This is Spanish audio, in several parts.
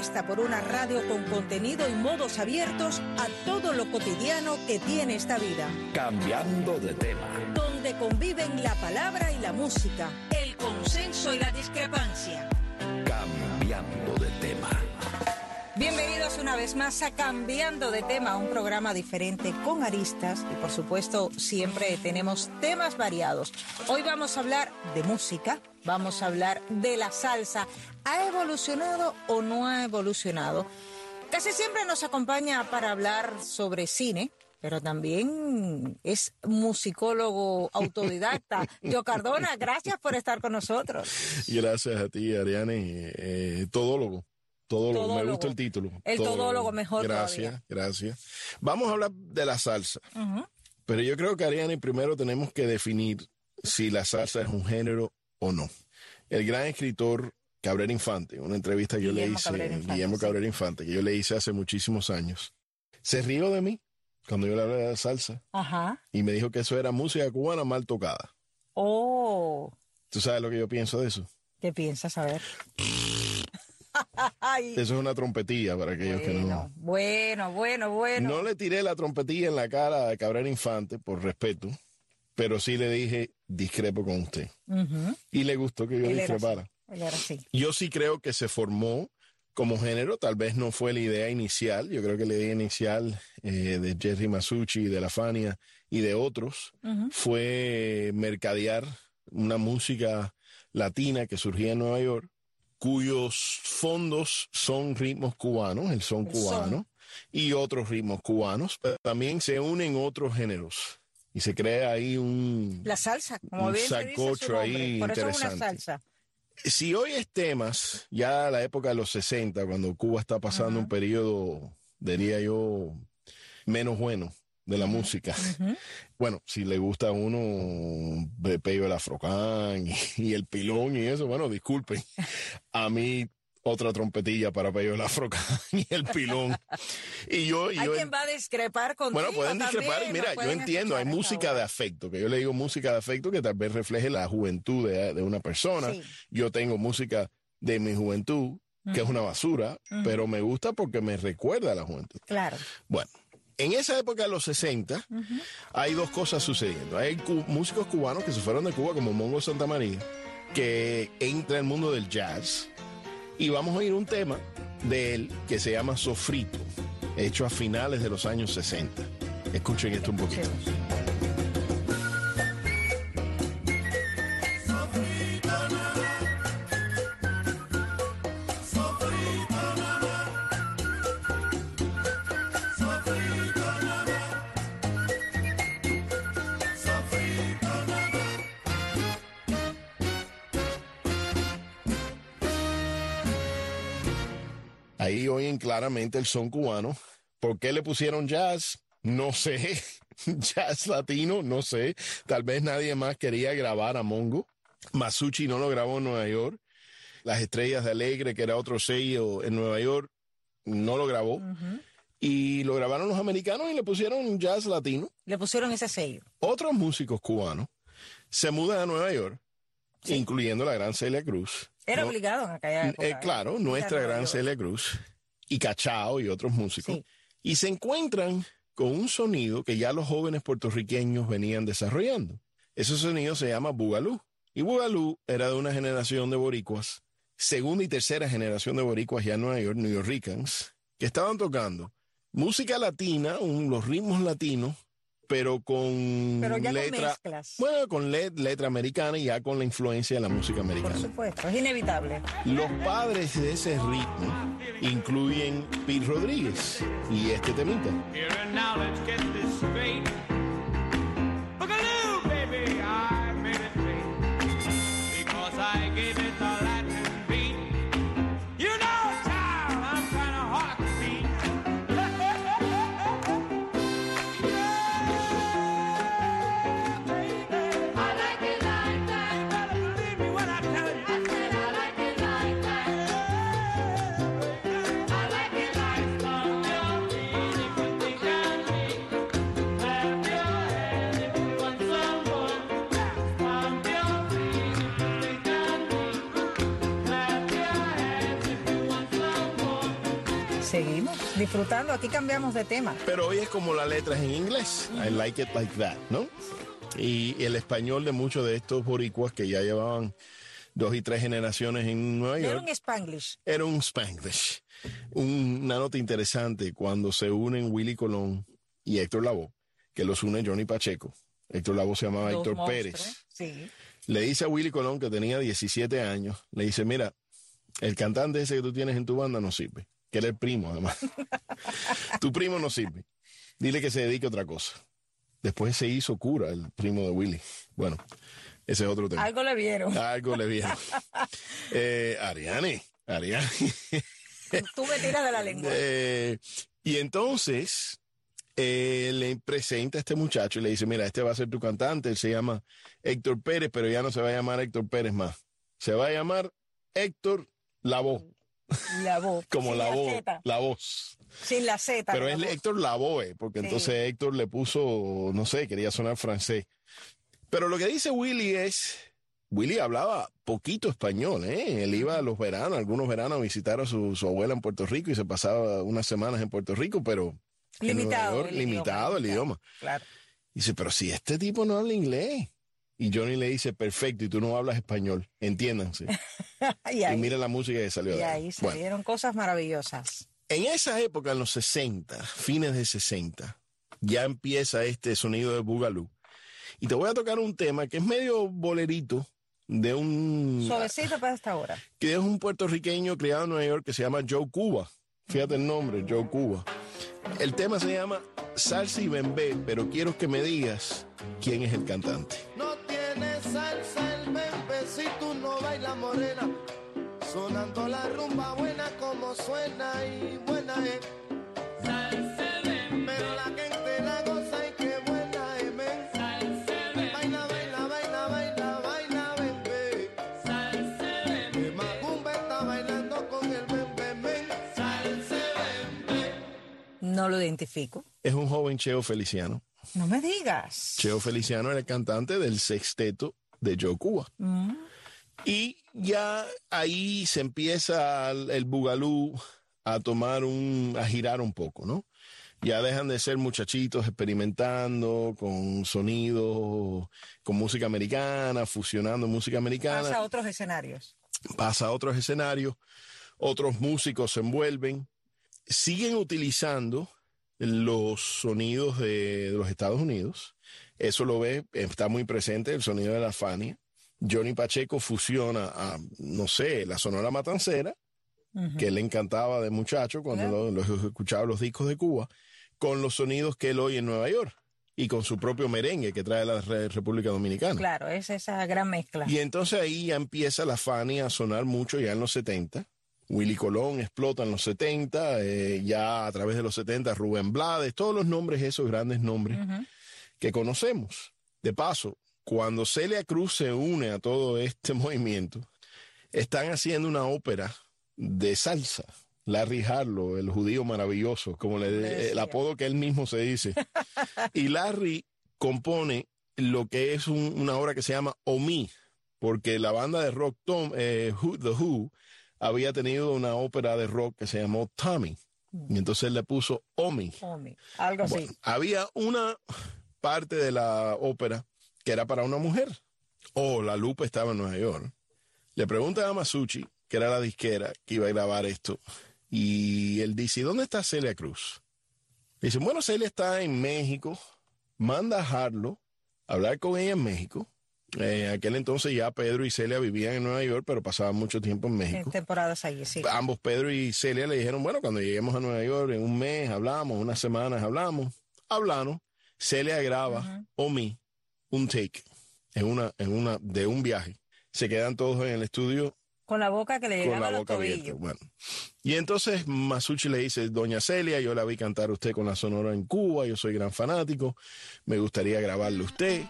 apuesta por una radio con contenido y modos abiertos a todo lo cotidiano que tiene esta vida. Cambiando de tema. Donde conviven la palabra y la música, el consenso y la discrepancia. Cambiando una vez más a Cambiando de tema, un programa diferente con aristas y por supuesto siempre tenemos temas variados. Hoy vamos a hablar de música, vamos a hablar de la salsa. ¿Ha evolucionado o no ha evolucionado? Casi siempre nos acompaña para hablar sobre cine, pero también es musicólogo autodidacta. Yo Cardona, gracias por estar con nosotros. Gracias a ti, Ariane, eh, todólogo. Todólogo. Todólogo. me gusta el título. El todólogo mejor Gracias, todavía. gracias. Vamos a hablar de la salsa, pero yo creo que Ariane primero tenemos que definir si la salsa es un género o no. El gran escritor Cabrera Infante, una entrevista que yo le hice, Cabrera Infante, Guillermo. Cabrera Infante, que yo le hice hace muchísimos años, se rió de mí cuando yo le hablé de la salsa Ajá. y me dijo que eso era música cubana mal tocada. Oh, ¿Tú sabes lo que yo pienso de eso? ¿qué piensas? A ver. Eso es una trompetilla para aquellos que no... bueno, bueno, bueno. No le tiré la trompetilla en la cara a Cabrera Infante por respeto, pero sí le dije discrepo con usted. Y le gustó que yo Él era discrepara. así, él era así. Yo sí creo que se formó como género, tal vez no fue la idea inicial, yo creo que la idea inicial eh, de Jerry Masucci, de La Fania y de otros fue mercadear una música latina que surgía en Nueva York, cuyos fondos son ritmos cubanos, el son El son. cubano, y otros ritmos cubanos, pero también se unen otros géneros y se crea ahí un... La salsa, como Un bien se dice su sacocho ahí por eso es una interesante. salsa. Si hoy es temas, ya la época de los 60, cuando Cuba está pasando un periodo, diría yo, menos bueno de la música. Bueno, si le gusta a uno Peyo el Afrocán y, y el pilón y eso, bueno, disculpen. A mí otra trompetilla para Peyo el Afrocán y el pilón. Y yo, y Hay yo quien va a discrepar contigo bueno, pueden discrepar. también, mira, yo entiendo, hay música de afecto, que yo le digo música de afecto que tal vez refleje la juventud de, de una persona. Sí. Yo tengo música de mi juventud, que es una basura, pero me gusta porque me recuerda a la juventud. Claro. Bueno, en esa época de los 60 Ujú. hay dos cosas sucediendo. Hay cu- músicos cubanos que se fueron de Cuba, como Mongo Santa María, que entra al mundo del jazz. Y vamos a oír un tema de él que se llama Sofrito, hecho a finales de los años 60. Escuchen esto un poquito. Ahí oyen claramente el son cubano. ¿Por qué le pusieron jazz? No sé. jazz latino, no sé. Tal vez nadie más quería grabar a Mongo. Masucci no lo grabó en Nueva York. Las Estrellas de Alegre, que era otro sello en Nueva York, no lo grabó. Y lo grabaron los americanos y le pusieron jazz latino. Le pusieron ese sello. Otros músicos cubanos se mudan a Nueva York, Sí. incluyendo la gran Celia Cruz. Era No- obligado en aquella época. eh, claro, nuestra gran. Celia Cruz y Cachao y otros músicos. Sí. Y se encuentran con un sonido que ya los jóvenes puertorriqueños venían desarrollando. Ese sonido se llama Bugalú. Y Bugalú era de una generación de boricuas, segunda y tercera generación de boricuas ya en Nueva York, New Yorkers, que estaban tocando música latina, un- los ritmos latinos, pero con Pero ya letra, bueno, con le- letra americana y ya con la influencia de la música Por americana. supuesto, es inevitable. Los padres de ese ritmo incluyen Pete Rodríguez y este temita. Seguimos disfrutando. Aquí cambiamos de tema. Pero hoy es como la letra es en inglés. I like it like that, ¿no? Y el español de muchos de estos boricuas que ya llevaban dos y tres generaciones en Nueva Era York un Spanglish. era un Spanglish. Un- una nota interesante cuando se unen Willy Colón y Héctor Lavoe, que los une Johnny Pacheco. Héctor Lavoe se llamaba Héctor monstruos. Pérez. Sí. Le dice a Willy Colón que tenía 17 años, le dice, mira, el cantante ese que tú tienes en tu banda no sirve, que era el primo además. tu primo no sirve. Dile que se dedique a otra cosa. Después se hizo cura el primo de Willy. Bueno, ese es otro tema. Algo le vieron. Algo le vieron. Eh, Ariane, Ariane. Tú me tiras de la lengua. Eh, y entonces eh, le presenta a este muchacho y le dice, mira, este va a ser tu cantante, él se llama Héctor Pérez, pero ya no se va a llamar Héctor Pérez más. Se va a llamar Héctor Lavoe, La voz. como la voz, la voz. Sin la Z. Pero es la voz. Héctor Lavoe, porque Sí. entonces Héctor le puso, no sé, quería sonar francés. Pero lo que dice Willy es, Willy hablaba poquito español, ¿eh? Él iba a los veranos, algunos veranos a visitar a su, su abuela en Puerto Rico y se pasaba unas semanas en Puerto Rico, pero Limitado. York, el limitado el idioma. Claro. Dice, pero si este tipo no habla inglés. Y Johnny le dice, perfecto, y tú no hablas español, entiéndanse. y mira la música que salió y de ahí ahí. Bueno, salieron cosas maravillosas. en esa época, en los 60, fines de 60, ya empieza este sonido de Boogaloo. Y te voy a tocar un tema que es medio bolerito de un Suavecito para esta hora. que es un puertorriqueño criado en Nueva York que se llama Joe Cuba. Fíjate el nombre, Joe Cuba. El tema se llama Salsa y Bembé, pero quiero que me digas quién es el cantante. No tiene salsa el bembe si tú no bailas morena. Sonando la rumba buena como suena y buena es. Pero la gente la goza y qué buena es, men. Baila, baila, baila, baila, baila, bembe. Que Macumba está bailando con el bembe, men. Salsa bembe. No lo identifico. Es un joven Cheo Feliciano. No me digas. Cheo Feliciano era el cantante del sexteto de Joe Cuba. Mm. Y ya ahí se empieza el, bugalú a tomar un, a girar un poco, ¿no? Ya dejan de ser muchachitos experimentando con sonidos, con música americana, fusionando música americana. Pasa a otros escenarios. pasa a otros escenarios, otros músicos se envuelven, siguen utilizando los sonidos de, de los Estados Unidos. Eso lo ve, está muy presente el sonido de la Fania. Johnny Pacheco fusiona a, no sé, la Sonora Matancera, que le encantaba de muchacho cuando escuchaba los discos de Cuba, con los sonidos que él oye en Nueva York y con su propio merengue que trae la Re- República Dominicana. Claro, es esa gran mezcla. Y entonces ahí ya empieza la Fania a sonar mucho ya en los 70. Willy Colón explota en los 70, eh, ya a través de los 70 Rubén Blades, todos los nombres, esos grandes nombres que conocemos. De paso, cuando Celia Cruz se une a todo este movimiento, están haciendo una ópera de salsa. Larry Harlow, el judío maravilloso, como le, el apodo que él mismo se dice. y Larry compone lo que es un- una obra que se llama Omi, porque la banda de rock Tom, eh, Who- The Who había tenido una ópera de rock que se llamó Tommy. Y entonces él le puso Omi. Homie, Algo así. Bueno, había una parte de la ópera que era para una mujer. O la Lupe estaba en Nueva York. Le pregunta a Masucci, que era la disquera que iba a grabar esto, y él dice, "¿Y ¿dónde está Celia Cruz? Dicen, bueno, Celia está en México, manda a Harlow a hablar con ella en México. Eh, en aquel entonces ya Pedro y Celia vivían en Nueva York, pero pasaban mucho tiempo en En México temporadas allí, sí. ambos Pedro y Celia le dijeron, bueno, cuando lleguemos a Nueva York en un mes hablamos, unas semanas hablamos, hablamos, Celia graba Omi un take en una en una de un viaje. Se quedan todos en el estudio Con la boca que le con llegaba la boca abierta. Bueno. Y entonces Masucci le dice, Doña Celia, yo la vi cantar a usted con la Sonora en Cuba, yo soy gran fanático, me gustaría grabarle usted.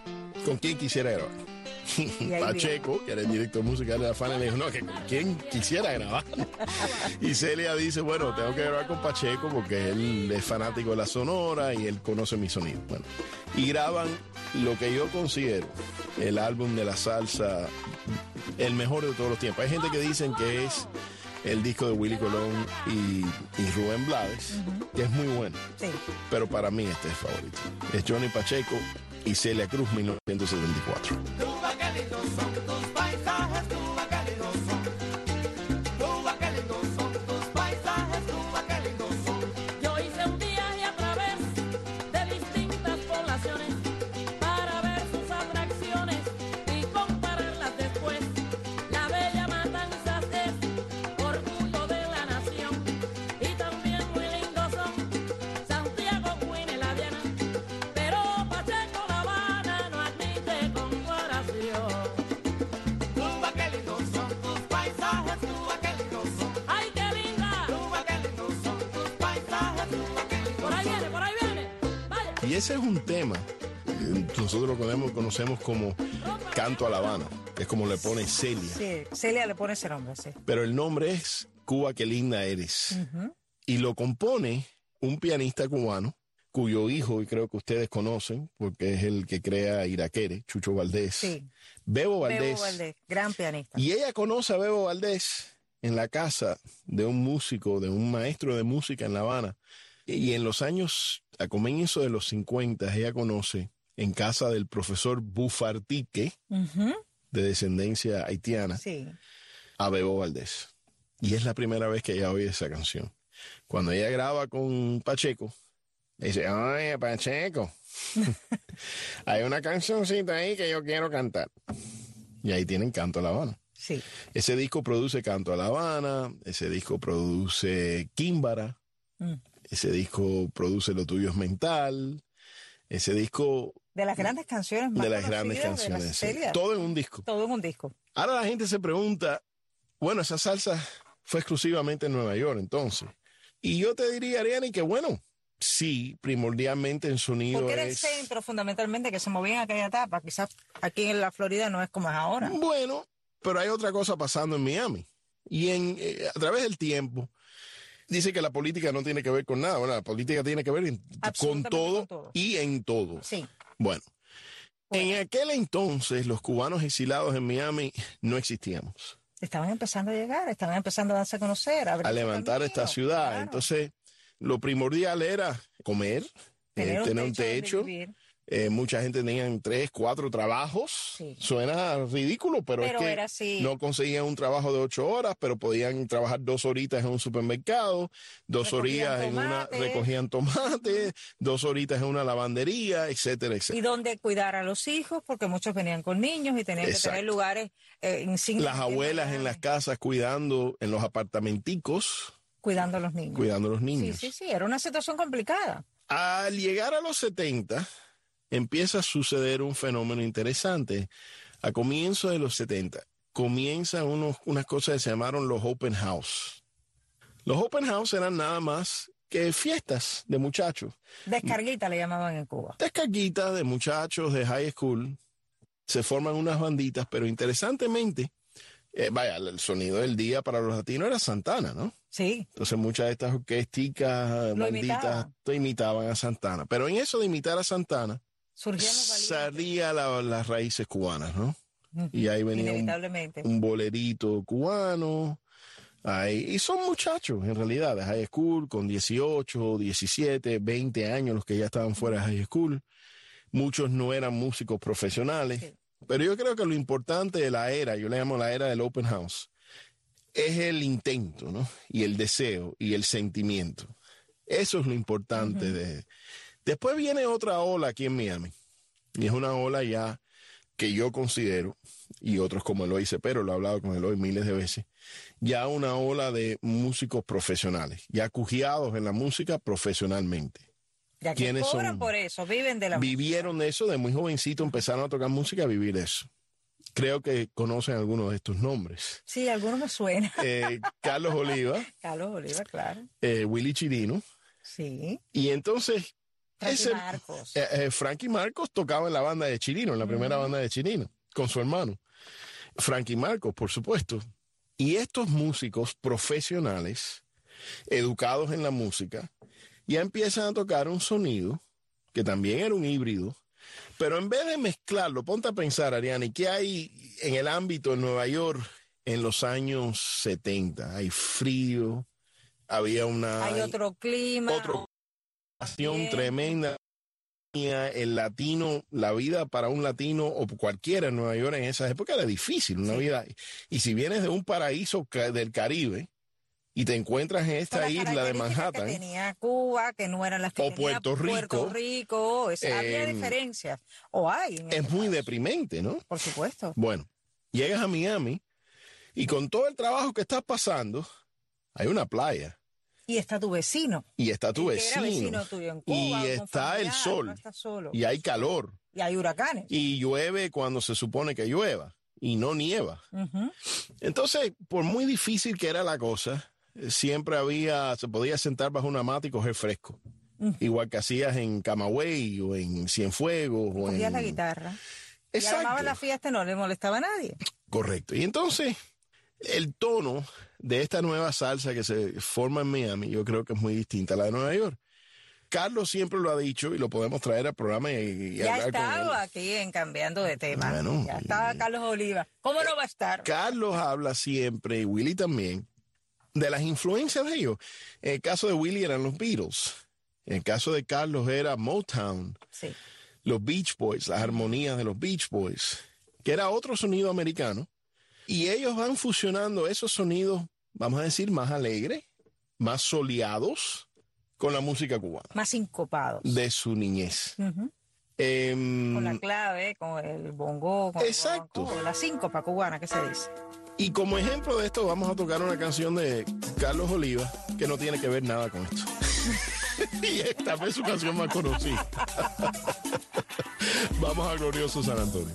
¿Con quién quisiera grabar? Pacheco, que era el director musical de la Fania, le dijo, no, que con quién quisiera grabar. y Celia dice, bueno, tengo que grabar con Pacheco porque él es fanático de la Sonora y él conoce mi sonido. Bueno, y graban lo que yo considero el álbum de la salsa, el mejor de todos los tiempos. Hay gente que dicen que es el disco de Willy Colón y, y Rubén Blades, que es muy bueno. Sí. Pero para mí este es favorito. Es Johnny Pacheco y Celia Cruz, 1974. Ese es un tema, nosotros lo conocemos, conocemos como Canto a La Habana, es como le pone Celia. Sí, Celia le pone ese nombre, sí. Pero el nombre es Cuba, qué linda eres. Y lo compone un pianista cubano, cuyo hijo, y creo que ustedes conocen, porque es el que crea Iraquere, Chucho Valdés. Sí. Bebo Valdés. Bebo Valdés, gran pianista. Y ella conoce a Bebo Valdés en la casa de un músico, de un maestro de música en La Habana. Y en los años, a comienzo de los 50, ella conoce en casa del profesor Bufartique, de descendencia haitiana, Sí. a Bebo Valdés. Y es la primera vez que ella oye esa canción. Cuando ella graba con Pacheco, dice, oye, Pacheco, hay una cancioncita ahí que yo quiero cantar. Y ahí tienen Canto a La Habana. Sí. Ese disco produce Canto a La Habana, ese disco produce Químbara, Mm. Ese disco produce Lo Tuyo es Mental, ese disco De las grandes canciones más de las grandes la canciones. sí. Todo en un disco. Todo en un disco. Ahora la gente se pregunta, bueno, esa salsa fue exclusivamente en Nueva York entonces. Y yo te diría, Ariane, que bueno, sí, primordialmente en sonido Porque era el es... centro fundamentalmente que se movía en aquella etapa. Quizás aquí en la Florida no es como es ahora. Bueno, pero hay otra cosa pasando en Miami. Y en, eh, a través del tiempo, dice que la política no tiene que ver con nada. Bueno, la política tiene que ver en- con todo, con todo. y en todo. Sí. Bueno, en aquel entonces los cubanos exilados en Miami no existíamos. Estaban empezando a llegar, estaban empezando a darse a conocer, a, levantar camino, esta ciudad. claro. Entonces, lo primordial era comer, eh, tener un donde techo. Eh, mucha gente tenía tres, cuatro trabajos. Sí. Suena ridículo, pero, Pero es que era así. no conseguían un trabajo de ocho horas, pero podían trabajar dos horitas en un supermercado, dos Recogían horitas en una, recogían tomate, dos horitas en una lavandería, etcétera, Y etcétera. donde cuidar a los hijos, porque muchos venían con niños y tenían que tener lugares eh, insignes. Las abuelas en las casas cuidando en los apartamenticos, Cuidando a los niños. cuidando a los Sí, niños. sí, sí, era una situación complicada. Al llegar a los 70, empieza a suceder un fenómeno interesante. A comienzo de los 70, comienzan unos, unas cosas que se llamaron los open house. Los open house eran nada más que fiestas de muchachos. Descarguita le llamaban en Cuba. Descarguitas de muchachos de high school. Se forman unas banditas, pero interesantemente, eh, vaya, el sonido del día para los latinos era Santana, ¿no? Sí, Entonces muchas de estas orquesticas, Lo banditas, imitaban. a Santana. Pero en eso de imitar a Santana. Salía la- las raíces cubanas, ¿no? Y ahí venía un, bolerito cubano. Ahí, y son muchachos, en realidad, de high school, con 18, 17, 20 años, los que ya estaban fuera de high school. Muchos no eran músicos profesionales. Sí. Pero yo creo que lo importante de la era, yo le llamo la era del open house, es el intento, ¿no? Y el deseo y el sentimiento. Eso es lo importante de... Después viene otra ola aquí en Miami. Y es una ola ya que yo considero, y otros como Eloy Cepero, lo he hablado con Eloy miles de veces, ya una ola de músicos profesionales, ya cujiados en la música profesionalmente. Ya que ¿quiénes cobran son? por eso, viven de la Vivieron de eso, de muy jovencito empezaron a tocar música, a vivir eso. Creo que conocen algunos de estos nombres. Sí, algunos me suenan. Eh, Carlos Oliva, Carlos Oliva, claro. eh, Willy Chirino, Sí. y entonces Frankie ese- Marcos. Eh, eh, Frankie Marcos tocaba en la banda de Chirino, en la primera banda de Chirino, con su hermano. Frankie Marcos, por supuesto. Y estos músicos profesionales, educados en la música, ya empiezan a tocar un sonido que también era un híbrido, pero en vez de mezclarlo, ponte a pensar, Ariane, ¿qué hay en el ámbito en Nueva York en los años 70. Hay frío, había una Hay otro clima. otro- pasión tremenda. El latino, la vida para un latino o cualquiera en Nueva York en esa época era difícil, una Sí. vida. Y si vienes de un paraíso del Caribe y te encuentras en esta isla de Manhattan, Que tenía Cuba, que no eran las que O tenía Puerto Rico, Puerto Rico, había eh, diferencias. O hay. en es este muy caso. deprimente, ¿no? Por supuesto. Bueno, llegas a Miami y con todo el trabajo que estás pasando, hay una playa Y está tu vecino. y está tu vecino vecino tuyo en Cuba, y está el sol no estás solo. y hay calor Y hay huracanes. y llueve cuando se supone que llueva y no nieva. Entonces, por muy difícil que era la cosa, siempre había, se podía sentar bajo una mata y coger fresco. Igual que hacías en Camagüey o en Cienfuegos. o en... la guitarra. Y Exacto. armabas la fiesta y no le molestaba a nadie. Correcto. Y entonces, el tono de esta nueva salsa que se forma en Miami, yo creo que es muy distinta a la de Nueva York. Carlos siempre lo ha dicho y lo podemos traer al programa y, y Ya hablar con él. estaba aquí en Cambiando de Tema. Bueno, ya estaba Carlos Oliva. ¿Cómo no va a estar? Carlos habla siempre, y Willy también, de las influencias de ellos. En el caso de Willy eran los Beatles. En el caso de Carlos era Motown, Sí. los Beach Boys, las armonías de los Beach Boys, que era otro sonido americano. Y ellos van fusionando esos sonidos, vamos a decir, más alegres, más soleados, con la música cubana Más sincopados. de su niñez. Em, Con la clave, con el bongo, con Exacto. guaguancó, la síncopa cubana que se dice. Y como ejemplo de esto, vamos a tocar una canción de Carlos Oliva que no tiene que ver nada con esto. y esta vez su canción más conocida. vamos a Glorioso San Antonio.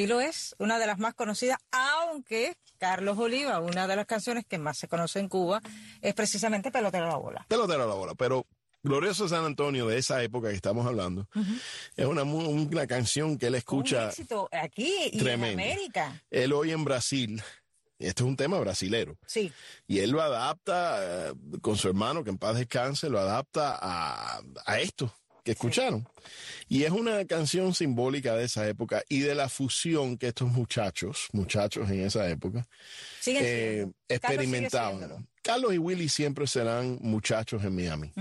Sí lo es, una de las más conocidas, aunque Carlos Oliva, una de las canciones que más se conoce en Cuba, es precisamente Pelotero a la bola. Pelotero a la bola, pero Glorioso San Antonio de esa época que estamos hablando es una, una canción que él Un escucha, éxito aquí y Tremendo. en América. él hoy en Brasil. Esto es un tema brasilero. Sí, Y él lo adapta eh, con su hermano, que en paz descanse, lo adapta a, a esto que escucharon. Y es una canción simbólica de esa época y de la fusión que estos muchachos, muchachos en esa época, eh. Carlos experimentaban. siéndolo. Carlos y Willy siempre serán muchachos en Miami.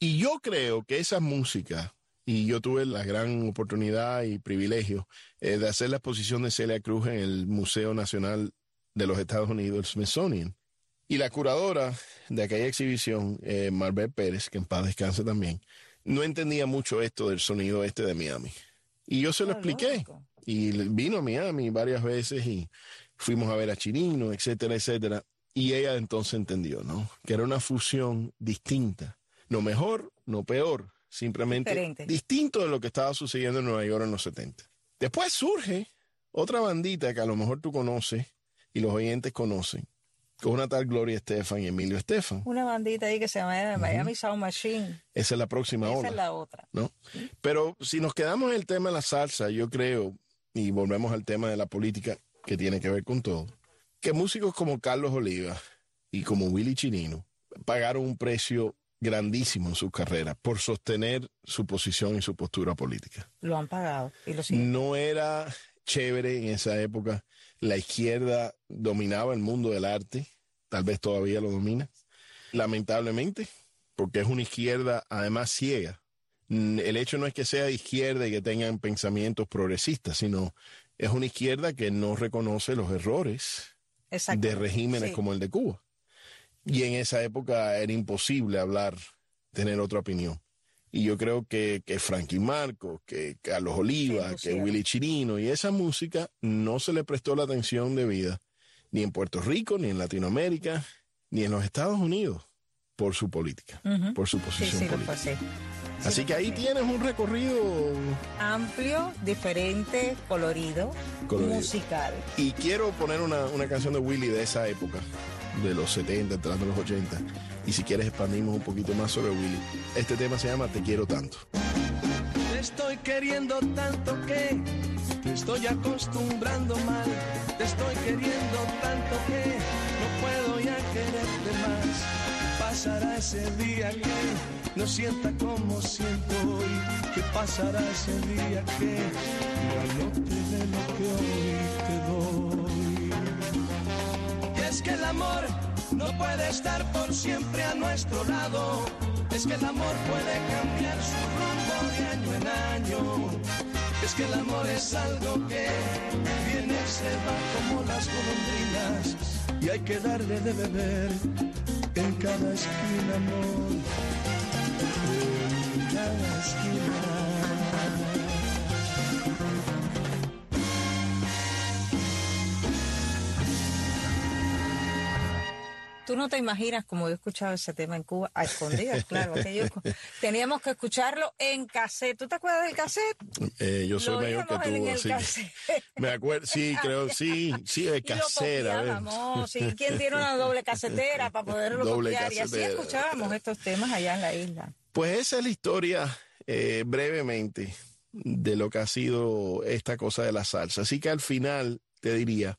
Y yo creo que esa música, y yo tuve la gran oportunidad y privilegio eh, de hacer la exposición de Celia Cruz en el Museo Nacional de los Estados Unidos, el Smithsonian. Y la curadora de aquella exhibición, eh, Pérez, que en paz descanse también, no entendía mucho esto del sonido este de Miami. Y yo se lo Ah, expliqué. Y vino a Miami varias veces y fuimos a ver a Chirino, etcétera, etcétera. Y ella entonces entendió, ¿no? Que era una fusión distinta. No mejor, no peor, simplemente Diferente. distinto de lo que estaba sucediendo en Nueva York en los 70. Después surge otra bandita que a lo mejor tú conoces y los oyentes conocen, con una tal Gloria Estefan y Emilio Estefan. Una bandita ahí que se llama Miami Sound Machine. Esa es la próxima Esa ola. es la otra. ¿no? Pero si nos quedamos en el tema de la salsa, yo creo, y volvemos al tema de la política que tiene que ver con todo, que músicos como Carlos Oliva y como Willy Chinino pagaron un precio grandísimo en sus carreras por sostener su posición y su postura política. Lo han pagado y lo siguen. No era chévere en esa época. La izquierda dominaba el mundo del arte, tal vez todavía lo domina, lamentablemente, porque es una izquierda además ciega. Mm, El hecho no es que sea de izquierda y que tengan pensamientos progresistas, sino es una izquierda que no reconoce los errores Exacto. de regímenes Sí. como el de Cuba. Y en esa época era imposible hablar, tener otra opinión. Y yo creo que, que Frankie Marcos, que Carlos Oliva, que. Willy Chirino y esa música no se le prestó la atención debida ni en Puerto Rico, ni en Latinoamérica, ni en los Estados Unidos por su política, por su Sí, posición sí, lo fue política. así. Así que ahí tienes un recorrido Amplio, diferente, colorido, Colorido. musical. y quiero poner una, una canción de Willy de esa época, de los 70, entrando los 80. Y si quieres expandimos un poquito más sobre Willy. Este tema se llama Te quiero tanto. Te estoy queriendo tanto que te estoy acostumbrando mal. Te estoy queriendo tanto que no puedo ya quererte más. Pasará ese día que no sienta como siento hoy. Que pasará ese día que ya no te dé lo que hoy te doy. Y es que el amor no puede estar por siempre a nuestro lado. Es que el amor puede cambiar su rumbo de año en año. Es que el amor es algo que viene se va como las golondrinas. Y hay que darle de beber en cada esquina, amor. En cada esquina. Tú no te imaginas como yo he escuchado ese tema en Cuba, a escondidas, claro. que yo- teníamos que escucharlo en cassette. ¿Tú te acuerdas del cassette? Eh, yo soy Lo mayor que tú, así que me acuerdo, sí, creo, sí, sí, de Y casera. copiábamos. ¿sí? ¿Quién tiene una doble casetera para poderlo Doble copiar? Y así casetera. escuchábamos estos temas allá en la isla. Pues esa es la historia, eh, brevemente, de lo que ha sido esta cosa de la salsa. Así que al final te diría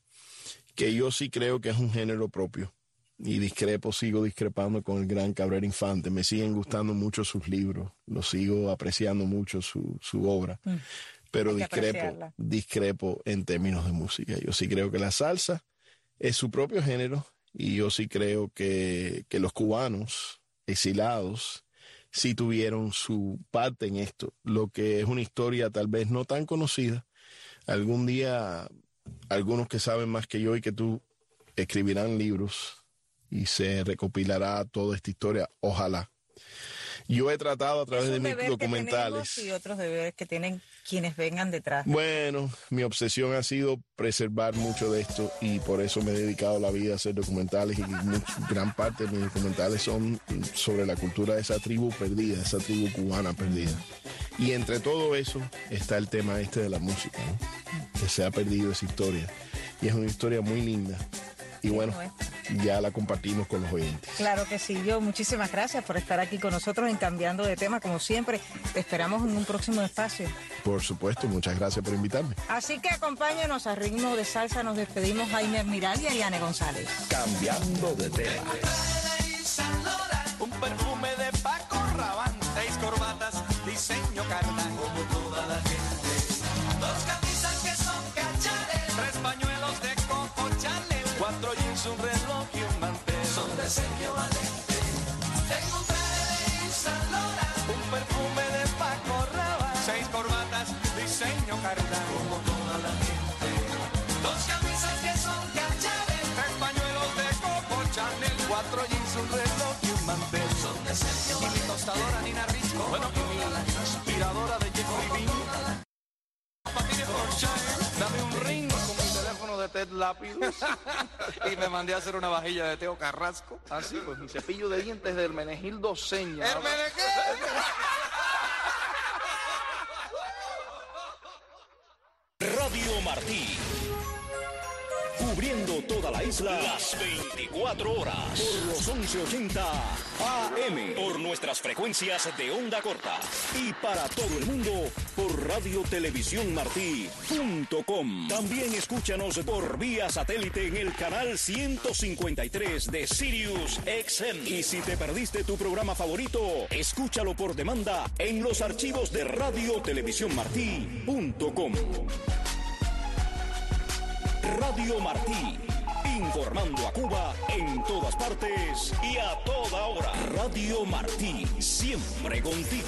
que yo sí creo que es un género propio. Y discrepo, sigo discrepando con el gran Cabrera Infante. Me siguen gustando mucho sus libros, lo sigo apreciando mucho su, su obra. Pero Mm. Que discrepo, apreciarla. discrepo en términos de música. Yo sí creo que la salsa es su propio género y yo sí creo que, que los cubanos exilados sí tuvieron su parte en esto, lo que es una historia tal vez no tan conocida. Algún día algunos que saben más que yo y que tú escribirán libros y se recopilará toda esta historia, ojalá. Yo he tratado a través de mis documentales. y otros deberes que tienen quienes vengan detrás. Bueno, mi obsesión ha sido preservar mucho de esto y por eso me he dedicado la vida a hacer documentales y gran parte de mis documentales son sobre la cultura de esa tribu perdida, esa tribu cubana perdida. Y entre todo eso está el tema este de la música, ¿no? que se ha perdido esa historia. Y es una historia muy linda. Y bueno, ya la compartimos con los oyentes. Claro que sí, yo muchísimas gracias por estar aquí con nosotros en Cambiando de Tema, como siempre. Te esperamos en un próximo espacio. Por supuesto, muchas gracias por invitarme. Así que acompáñanos a ritmo de salsa. Nos despedimos Jaime Admiral y Ariane González. Cambiando de tema. Aspiradora de Jeffrey Bean. Patines Porsche, dame un ring con mi teléfono de Ted Lápidos y me mandé a hacer una vajilla de Teo Carrasco. Así, pues mi cepillo de dientes del Menegildo Seña. Toda la isla las 24 horas. Por los 1180 AM. Por nuestras frecuencias de onda corta. Y para todo el mundo por radiotelevisiónmartí.com. También escúchanos por vía satélite en el canal 153 de Sirius XM. Y si te perdiste tu programa favorito, escúchalo por demanda en los archivos de radiotelevisiónmartí.com. Radio Martí, informando a Cuba en todas partes y a toda hora. Radio Martí, siempre contigo.